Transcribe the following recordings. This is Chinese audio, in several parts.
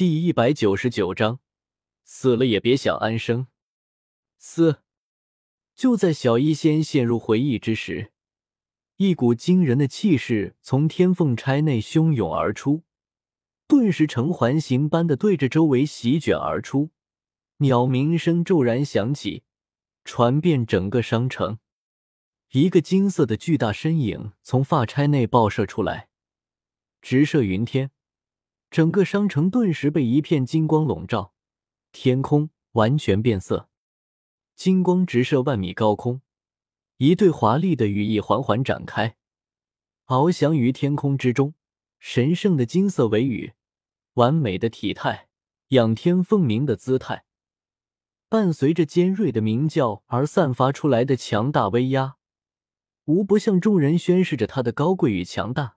第一百九十九章，死了也别想安生。嘶！就在小医仙陷入回忆之时，一股惊人的气势从天凤钗内汹涌而出，顿时呈环形般的对着周围席卷而出，鸟鸣声骤然响起，传遍整个商城。一个金色的巨大身影从发钗内爆射出来，直射云天。整个商城顿时被一片金光笼罩，天空完全变色，金光直射万米高空，一对华丽的羽翼缓缓展开，翱翔于天空之中。神圣的金色尾羽，完美的体态，仰天凤鸣的姿态，伴随着尖锐的鸣叫而散发出来的强大威压，无不向众人宣示着他的高贵与强大。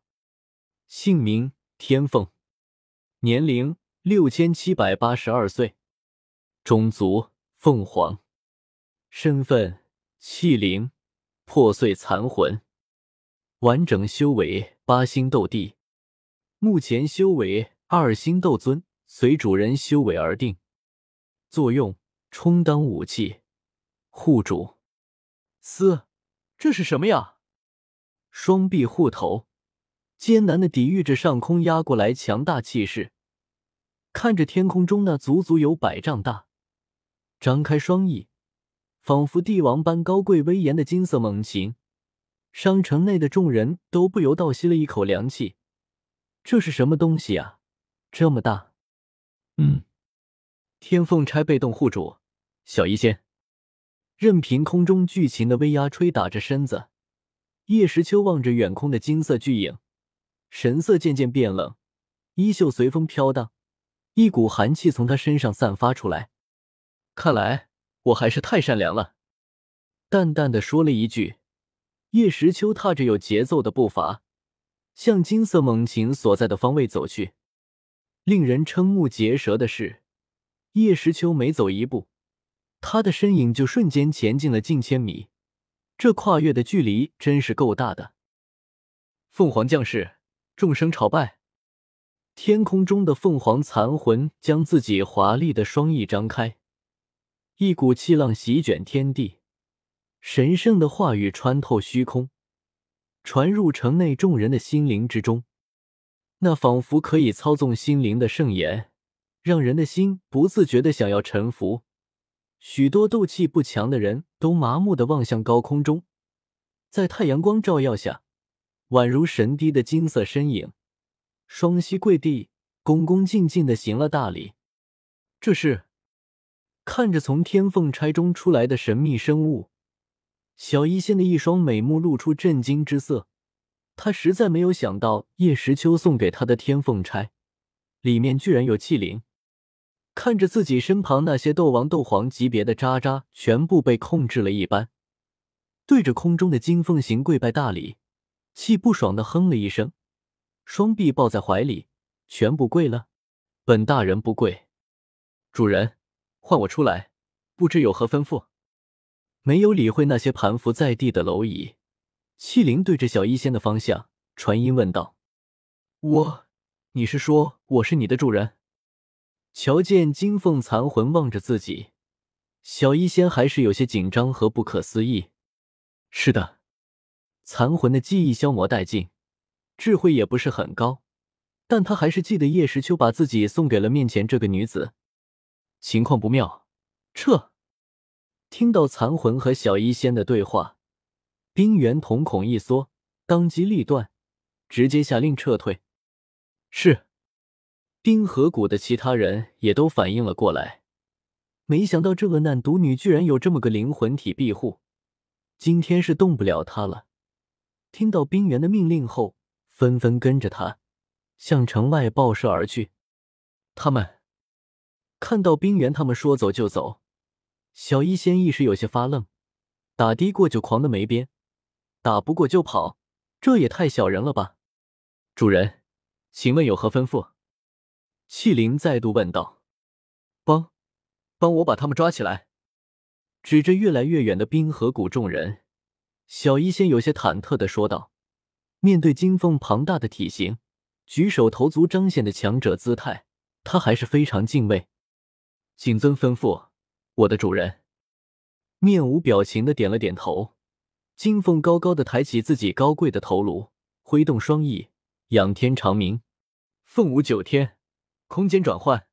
姓名：天凤。年龄六千七百八十二岁，种族凤凰，身份气灵，破碎残魂，完整修为八星斗帝，目前修为二星斗尊，随主人修为而定。作用充当武器，护主。嘶，这是什么呀？双臂护头，艰难的抵御着上空压过来强大气势。看着天空中那足足有百丈大、张开双翼，仿佛帝王般高贵威严的金色猛禽，商城内的众人都不由倒吸了一口凉气。这是什么东西啊？这么大！嗯，天凤钗被动护主，小医仙，任凭空中巨禽的威压吹打着身子，叶时秋望着远空的金色巨影，神色渐渐变冷，衣袖随风飘荡。一股寒气从他身上散发出来，看来我还是太善良了。淡淡的说了一句，叶时秋踏着有节奏的步伐，向金色猛禽所在的方位走去。令人瞠目结舌的是，叶时秋每走一步，他的身影就瞬间前进了近千米，这跨越的距离真是够大的。凤凰将士，众生朝拜。天空中的凤凰残魂将自己华丽的双翼张开，一股气浪席卷天地，神圣的话语穿透虚空，传入城内众人的心灵之中。那仿佛可以操纵心灵的圣言，让人的心不自觉的想要臣服。许多斗气不强的人都麻木的望向高空中，在太阳光照耀下，宛如神滴的金色身影。双膝跪地，恭恭敬敬的行了大礼。这是看着从天凤钗中出来的神秘生物，小医仙的一双美目露出震惊之色。他实在没有想到，叶时秋送给他的天凤钗里面居然有气灵。看着自己身旁那些斗王、斗皇级别的渣渣全部被控制了一般，对着空中的金凤行跪拜大礼，气不爽的哼了一声。双臂抱在怀里，全部跪了。本大人不跪。主人，唤我出来，不知有何吩咐？没有理会那些盘伏在地的蝼蚁，气灵对着小医仙的方向传音问道：“我，你是说我是你的主人？”瞧见金凤残魂望着自己，小医仙还是有些紧张和不可思议。是的，残魂的记忆消磨殆尽。智慧也不是很高，但他还是记得叶时秋把自己送给了面前这个女子。情况不妙，撤！听到残魂和小医仙的对话，冰原瞳孔一缩，当机立断，直接下令撤退。是。冰河谷的其他人也都反应了过来，没想到这个难毒女居然有这么个灵魂体庇护，今天是动不了她了。听到冰原的命令后。纷纷跟着他向城外报社而去。他们看到冰原他们说走就走，小医仙一时有些发愣。打的过就狂的没边，打不过就跑，这也太小人了吧！主人，请问有何吩咐？气灵再度问道。帮，帮我把他们抓起来！指着越来越远的冰河谷众人，小医仙有些忐忑的说道。面对金凤庞大的体型，举手投足彰显的强者姿态，他还是非常敬畏。谨遵吩咐，我的主人。面无表情的点了点头。金凤高高的抬起自己高贵的头颅，挥动双翼，仰天长鸣：“凤舞九天，空间转换。”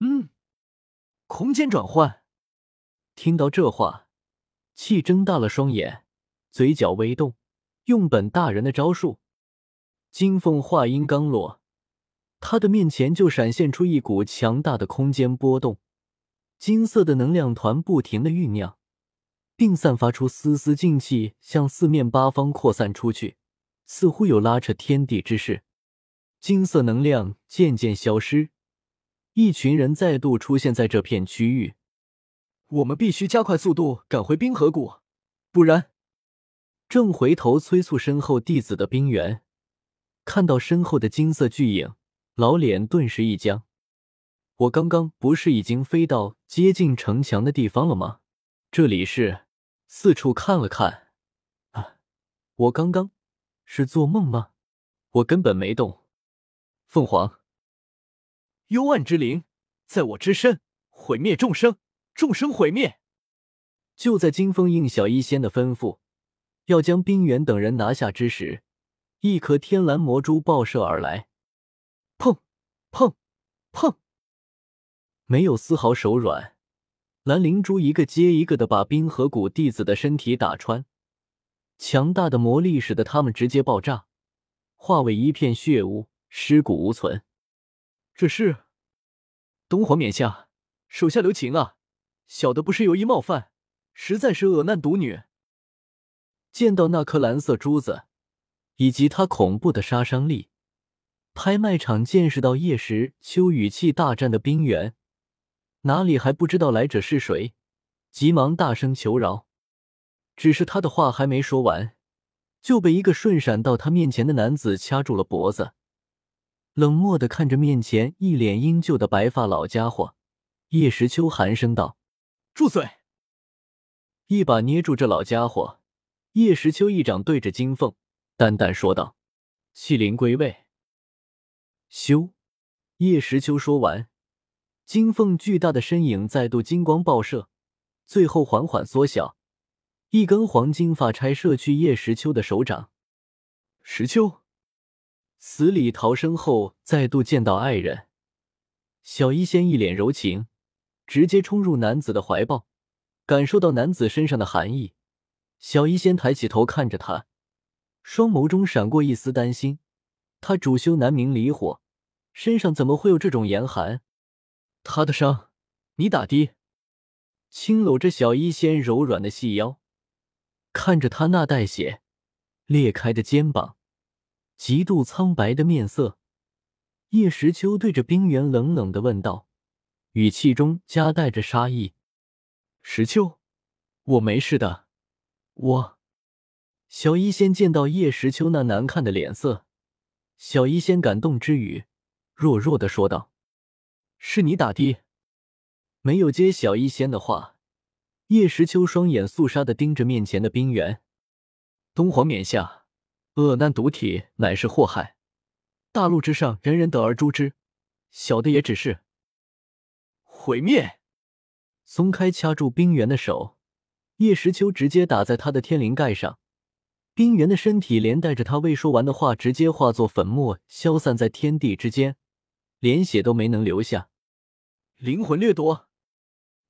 嗯，空间转换。听到这话，气睁大了双眼，嘴角微动，用本大人的招数。金凤话音刚落，他的面前就闪现出一股强大的空间波动，金色的能量团不停的酝酿。并散发出丝丝劲气，向四面八方扩散出去，似乎有拉扯天地之势。金色能量渐渐消失，一群人再度出现在这片区域。我们必须加快速度赶回冰河谷，不然……正回头催促身后弟子的冰原，看到身后的金色巨影，老脸顿时一僵。我刚刚不是已经飞到接近城墙的地方了吗？这里是……四处看了看，啊，我刚刚是做梦吗？我根本没动。凤凰，幽暗之灵，在我之身，毁灭众生，众生毁灭。就在金风应小医仙的吩咐，要将冰原等人拿下之时，一颗天蓝魔珠爆射而来，砰砰砰，没有丝毫手软。蓝灵珠一个接一个的把冰河谷弟子的身体打穿，强大的魔力使得他们直接爆炸，化为一片血雾，尸骨无存。这是东皇冕下，手下留情啊！小的不是有意冒犯，实在是恶难独女。见到那颗蓝色珠子，以及它恐怖的杀伤力，拍卖场见识到叶时秋与气大战的冰原。哪里还不知道来者是谁？急忙大声求饶。只是他的话还没说完，就被一个瞬闪到他面前的男子掐住了脖子，冷漠的看着面前一脸英俊的白发老家伙。叶时秋寒声道：“住嘴！”一把捏住这老家伙，叶时秋一掌对着金凤，淡淡说道：“气灵归位。”修，叶时秋说完。金凤巨大的身影再度金光爆射，最后缓缓缩小，一根黄金发钗射去叶时秋的手掌。时秋死里逃生后，再度见到爱人，小医仙一脸柔情，直接冲入男子的怀抱，感受到男子身上的寒意。小医仙抬起头看着他，双眸中闪过一丝担心。他主修南明离火，身上怎么会有这种严寒？他的伤，你打的？轻搂着小医仙柔软的细腰，看着他那带血裂开的肩膀，极度苍白的面色，叶时秋对着冰原冷冷的问道，语气中夹带着杀意：“石秋，我没事的。”我，小医仙见到叶时秋那难看的脸色，小医仙感动之余，弱弱的说道。是你打的，没有接小医仙的话。叶时秋双眼肃杀的盯着面前的冰原。东皇冕下，恶难毒体乃是祸害，大陆之上人人得而诛之。小的也只是毁灭。松开掐住冰原的手，叶时秋直接打在他的天灵盖上，冰原的身体连带着他未说完的话，直接化作粉末，消散在天地之间。连血都没能留下，灵魂掠夺，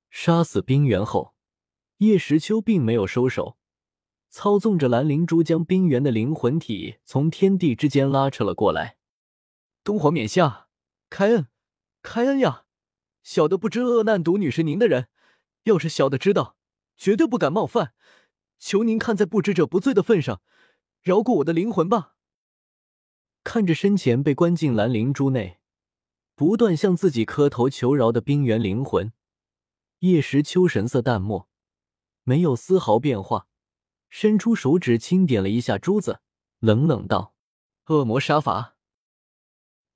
杀死冰原后，叶时秋并没有收手，操纵着蓝灵珠将冰原的灵魂体从天地之间拉扯了过来。东皇冕下，开恩，开恩呀！小的不知恶难毒女是您的人，要是小的知道，绝对不敢冒犯。求您看在不知者不罪的份上，饶过我的灵魂吧。看着身前被关进蓝灵珠内。不断向自己磕头求饶的冰原灵魂，叶时秋神色淡漠，没有丝毫变化，伸出手指轻点了一下珠子，冷冷道：“恶魔杀伐。”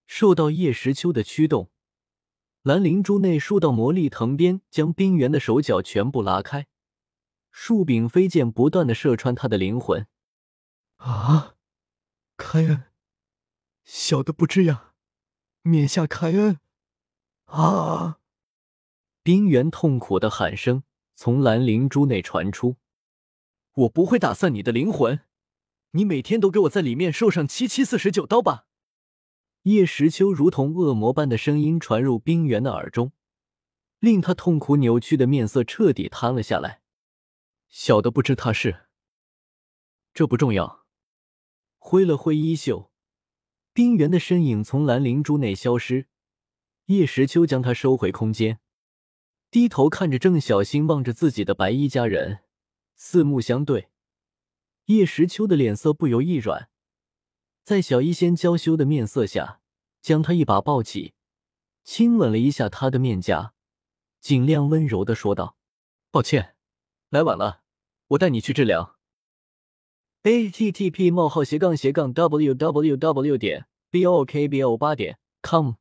受到叶时秋的驱动，蓝灵珠内数道魔力藤鞭将冰原的手脚全部拉开，数柄飞剑不断的射穿他的灵魂。啊！开恩，小的不知呀。冕下开恩！啊！冰原痛苦的喊声从蓝灵珠内传出。我不会打散你的灵魂，你每天都给我在里面受上七七四十九刀吧！叶时秋如同恶魔般的声音传入冰原的耳中，令他痛苦扭曲的面色彻底瘫了下来。小的不知他是，这不重要。挥了挥衣袖，冰原的身影从蓝灵珠内消失。叶时秋将他收回空间，低头看着正小心望着自己的白衣家人，四目相对，叶时秋的脸色不由一软，在小医仙娇羞的面色下，将他一把抱起，亲吻了一下他的面颊，尽量温柔的说道：“抱歉，来晚了，我带你去治疗。” a t t p: 冒号斜杠斜杠 w w w. 点 b o k b o 八点 com